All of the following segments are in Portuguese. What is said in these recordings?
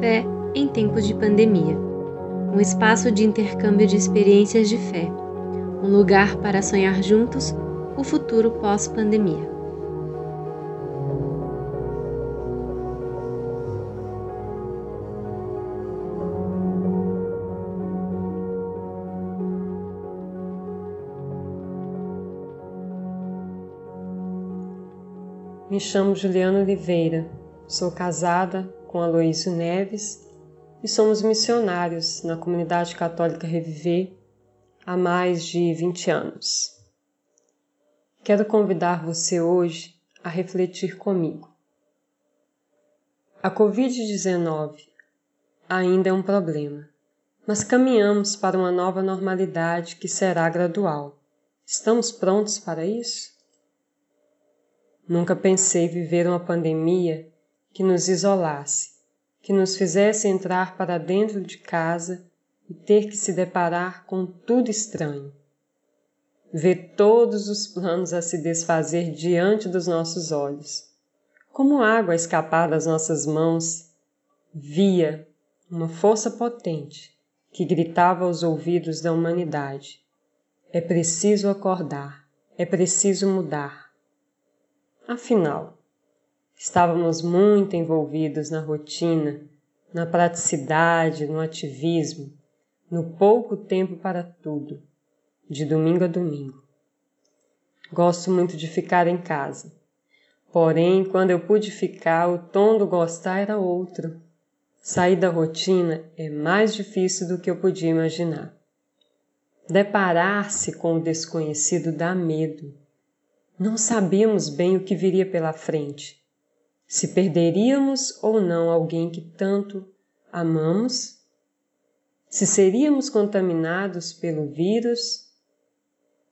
Fé em tempos de pandemia. Um espaço de intercâmbio de experiências de fé. Um lugar para sonhar juntos o futuro pós-pandemia. Me chamo Juliana Oliveira, sou casada com Aloísio Neves e somos missionários na comunidade católica Reviver há mais de 20 anos. Quero convidar você hoje a refletir comigo. A Covid-19 ainda é um problema, mas caminhamos para uma nova normalidade que será gradual. Estamos prontos para isso? Nunca pensei viver uma pandemia que nos isolasse, que nos fizesse entrar para dentro de casa e ter que se deparar com tudo estranho. Ver todos os planos a se desfazer diante dos nossos olhos. Como água a escapar das nossas mãos, via uma força potente que gritava aos ouvidos da humanidade: é preciso acordar, é preciso mudar. Afinal, estávamos muito envolvidos na rotina, na praticidade, no ativismo, no pouco tempo para tudo, de domingo a domingo. Gosto muito de ficar em casa. Porém, quando eu pude ficar, o tom do gostar era outro. Sair da rotina é mais difícil do que eu podia imaginar. Deparar-se com o desconhecido dá medo não sabíamos bem o que viria pela frente. Se perderíamos ou não alguém que tanto amamos, se seríamos contaminados pelo vírus,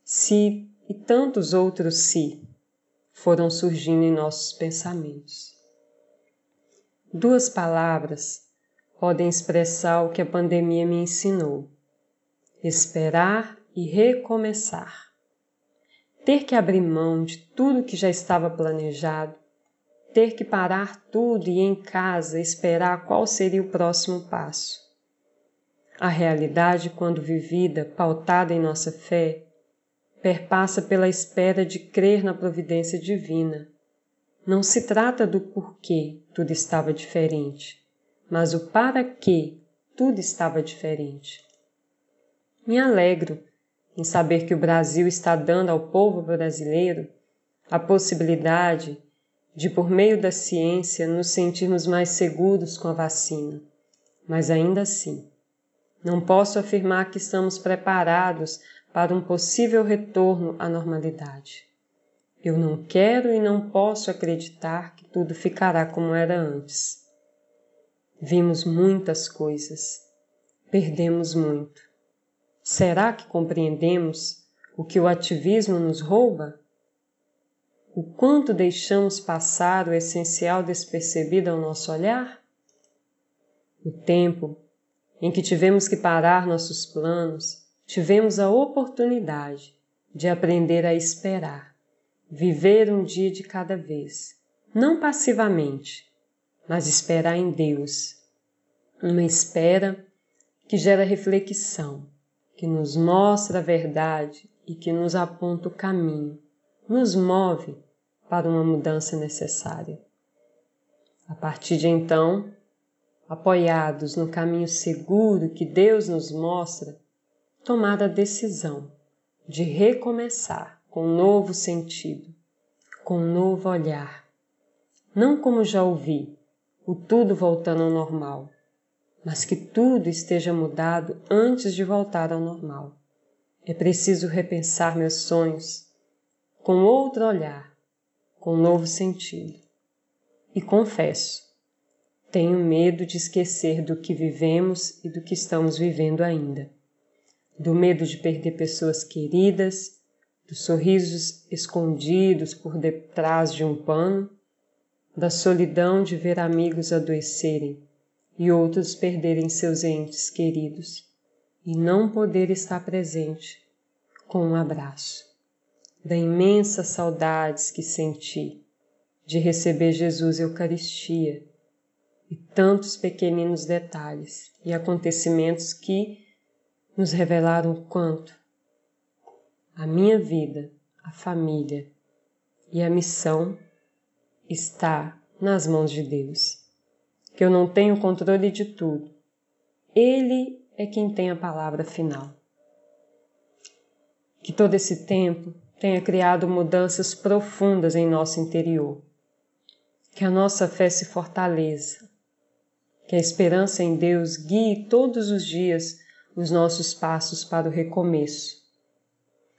se e tantos outros se foram surgindo em nossos pensamentos. Duas palavras podem expressar o que a pandemia me ensinou: esperar e recomeçar. Ter que abrir mão de tudo que já estava planejado, ter que parar tudo e em casa esperar qual seria o próximo passo. A realidade, quando vivida, pautada em nossa fé, perpassa pela espera de crer na providência divina. Não se trata do porquê tudo estava diferente, mas o para que tudo estava diferente. Me alegro em saber que o Brasil está dando ao povo brasileiro a possibilidade de, por meio da ciência, nos sentirmos mais seguros com a vacina. Mas ainda assim, não posso afirmar que estamos preparados para um possível retorno à normalidade. Eu não quero e não posso acreditar que tudo ficará como era antes. Vimos muitas coisas, perdemos muito Será que compreendemos o que o ativismo nos rouba? O quanto deixamos passar o essencial despercebido ao nosso olhar? O tempo em que tivemos que parar nossos planos, tivemos a oportunidade de aprender a esperar, viver um dia de cada vez, não passivamente, mas esperar em Deus. Uma espera que gera reflexão, que nos mostra a verdade e que nos aponta o caminho, nos move para uma mudança necessária. A partir de então, apoiados no caminho seguro que Deus nos mostra, tomar a decisão de recomeçar com um novo sentido, com um novo olhar. Não como já ouvi, o tudo voltando ao normal, mas que tudo esteja mudado antes de voltar ao normal. É preciso repensar meus sonhos com outro olhar, com novo sentido. E confesso, tenho medo de esquecer do que vivemos e do que estamos vivendo ainda. Do medo de perder pessoas queridas, dos sorrisos escondidos por detrás de um pano, da solidão de ver amigos adoecerem e outros perderem seus entes queridos e não poder estar presente com um abraço, da imensas saudades que senti de receber Jesus Eucaristia e tantos pequeninos detalhes e acontecimentos que nos revelaram o quanto a minha vida, a família e a missão está nas mãos de Deus. Que eu não tenho controle de tudo. Ele é quem tem a palavra final. Que todo esse tempo tenha criado mudanças profundas em nosso interior. Que a nossa fé se fortaleça. Que a esperança em Deus guie todos os dias os nossos passos para o recomeço.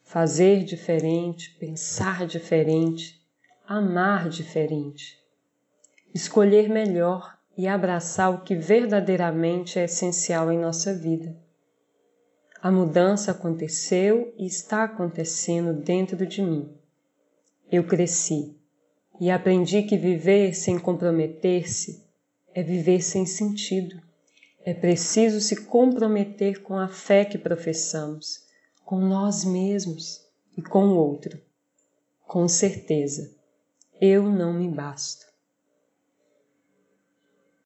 Fazer diferente, pensar diferente, amar diferente. Escolher melhor e abraçar o que verdadeiramente é essencial em nossa vida. A mudança aconteceu e está acontecendo dentro de mim. Eu cresci e aprendi que viver sem comprometer-se é viver sem sentido. É preciso se comprometer com a fé que professamos, com nós mesmos e com o outro. Com certeza, eu não me basto.